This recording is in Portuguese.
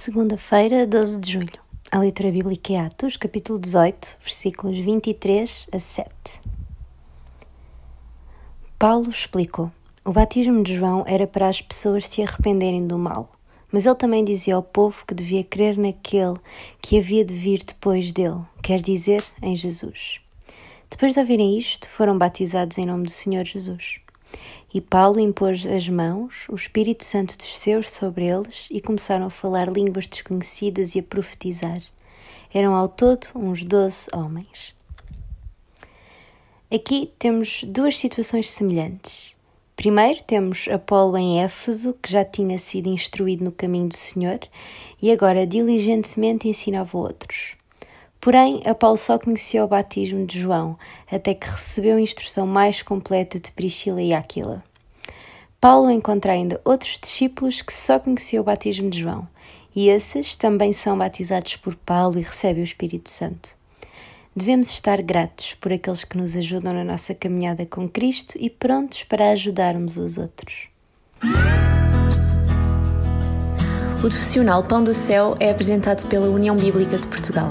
Segunda-feira, 12 de julho. A leitura bíblica é Atos, capítulo 18, versículos 23 a 7. Paulo explicou: O batismo de João era para as pessoas se arrependerem do mal, mas ele também dizia ao povo que devia crer naquele que havia de vir depois dele, quer dizer, em Jesus. Depois de ouvirem isto, foram batizados em nome do Senhor Jesus. E Paulo impôs as mãos, o Espírito Santo desceu sobre eles e começaram a falar línguas desconhecidas e a profetizar. Eram ao todo uns doze homens. Aqui temos duas situações semelhantes. Primeiro temos Apolo em Éfeso, que já tinha sido instruído no caminho do Senhor e agora diligentemente ensinava outros. Porém, Apolo só conhecia o batismo de João, até que recebeu a instrução mais completa de Priscila e Aquila. Paulo encontra ainda outros discípulos que só conheciam o batismo de João, e esses também são batizados por Paulo e recebem o Espírito Santo. Devemos estar gratos por aqueles que nos ajudam na nossa caminhada com Cristo e prontos para ajudarmos os outros. O profissional Pão do Céu é apresentado pela União Bíblica de Portugal.